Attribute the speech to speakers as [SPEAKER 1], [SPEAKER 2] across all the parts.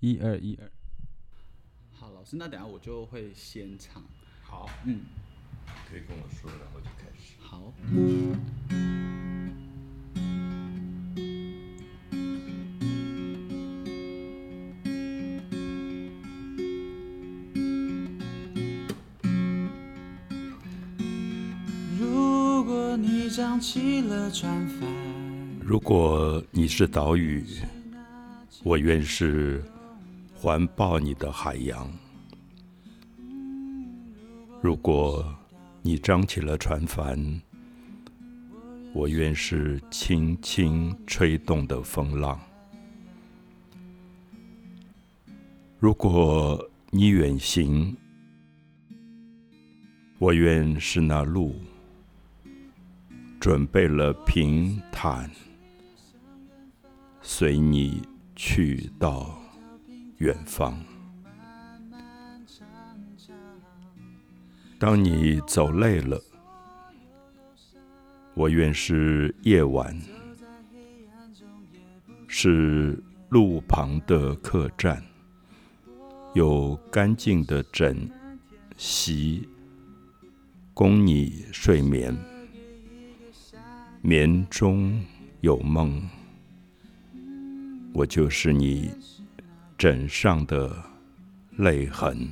[SPEAKER 1] 一二一二，
[SPEAKER 2] 好，老师，那等下我就会先唱。
[SPEAKER 3] 好，
[SPEAKER 2] 嗯，
[SPEAKER 3] 可以跟我说，然后就开始。
[SPEAKER 2] 好。如果你张起了船帆，
[SPEAKER 3] 如果你是岛屿，我愿是环抱你的海洋。如果你张起了船帆，我愿是轻轻吹动的风浪。如果你远行，我愿是那路，准备了平坦，随你去到远方。当你走累了，我愿是夜晚，是路旁的客栈，有干净的枕席，供你睡眠。眠中有梦，我就是你枕上的泪痕。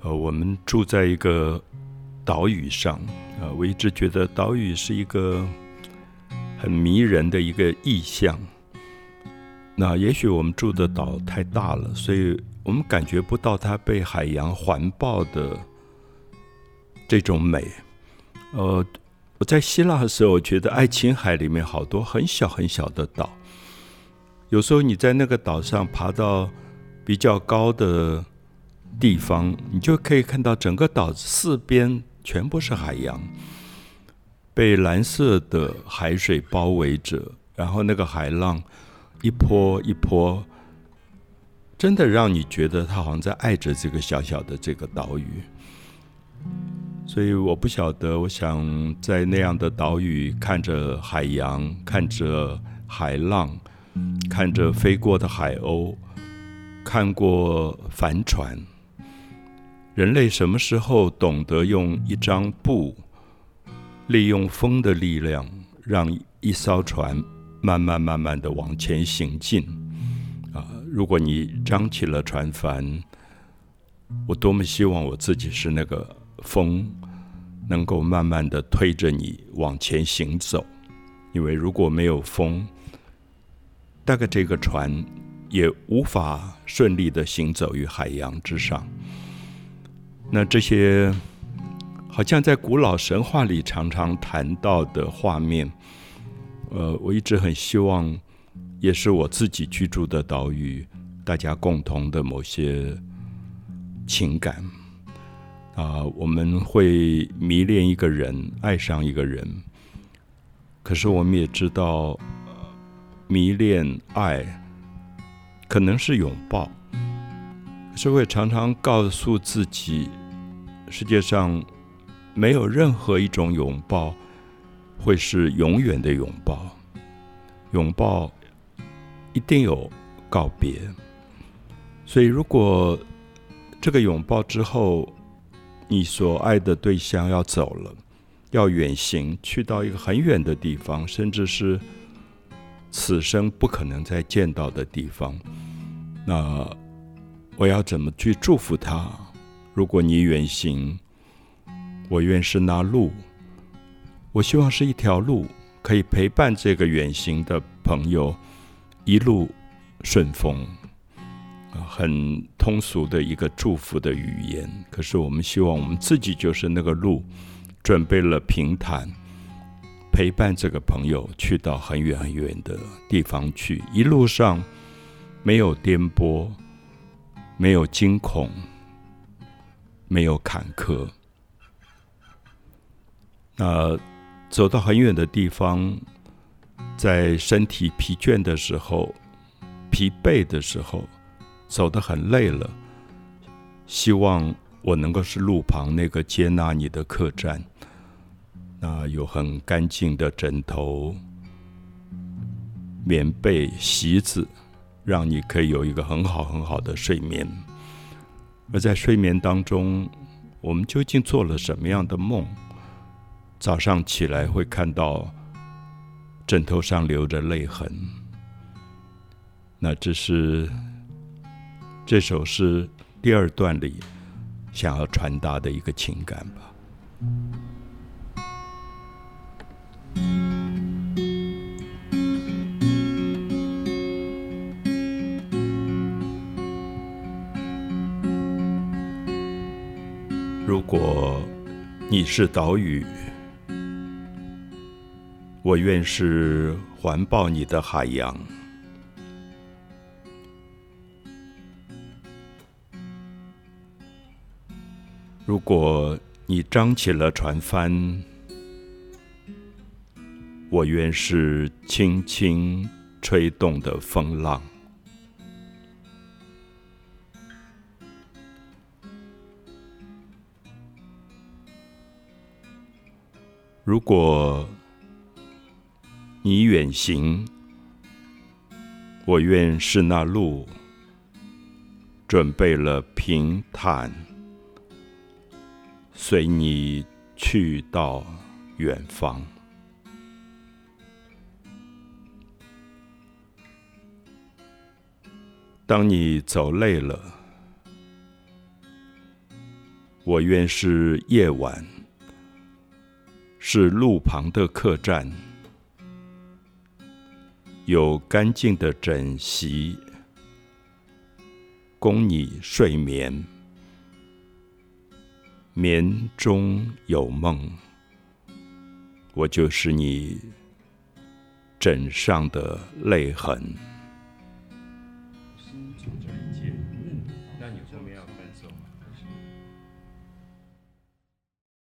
[SPEAKER 3] 呃，我们住在一个岛屿上，呃，我一直觉得岛屿是一个很迷人的一个意象。那也许我们住的岛太大了，所以我们感觉不到它被海洋环抱的这种美。呃，我在希腊的时候，我觉得爱琴海里面好多很小很小的岛，有时候你在那个岛上爬到比较高的地方，你就可以看到整个岛四边全部是海洋，被蓝色的海水包围着，然后那个海浪一波一波，真的让你觉得它好像在爱着这个小小的这个岛屿。所以我不晓得，我想在那样的岛屿，看着海洋，看着海浪，看着飞过的海鸥，看过帆船。人类什么时候懂得用一张布，利用风的力量，让一艘船慢慢慢慢的往前行进？啊，如果你张起了船帆，我多么希望我自己是那个风，能够慢慢的推着你往前行走。因为如果没有风，大概这个船也无法顺利的行走于海洋之上。那这些好像在古老神话里常常谈到的画面，呃，我一直很希望，也是我自己居住的岛屿，大家共同的某些情感啊、我们会迷恋一个人，爱上一个人，可是我们也知道，迷恋爱可能是拥抱。可是我也常常告诉自己，世界上没有任何一种拥抱会是永远的拥抱，拥抱一定有告别。所以，如果这个拥抱之后，你所爱的对象要走了，要远行，去到一个很远的地方，甚至是此生不可能再见到的地方，那我要怎么去祝福他？如果你远行，我愿是那路。我希望是一条路，可以陪伴这个远行的朋友一路顺风。很通俗的一个祝福的语言。可是我们希望我们自己就是那个路，准备了平坦，陪伴这个朋友去到很远很远的地方去。一路上没有颠簸，没有惊恐，没有坎坷。那走到很远的地方，在身体疲倦的时候、疲惫的时候，走得很累了，希望我能够是路旁那个接纳你的客栈，那有很干净的枕头、棉被、席子，让你可以有一个很好很好的睡眠。而在睡眠当中，我们究竟做了什么样的梦？早上起来会看到枕头上留着泪痕，那这是这首诗第二段里想要传达的一个情感吧。如果你是岛屿，我愿是环抱你的海洋。如果你张起了船帆，我愿是轻轻吹动的风浪。如果你远行，我愿是那路，准备了平坦，随你去到远方。当你走累了，我愿是夜晚。是路旁的客栈，有干净的枕席，供你睡眠，眠中有梦，我就是你枕上的泪痕。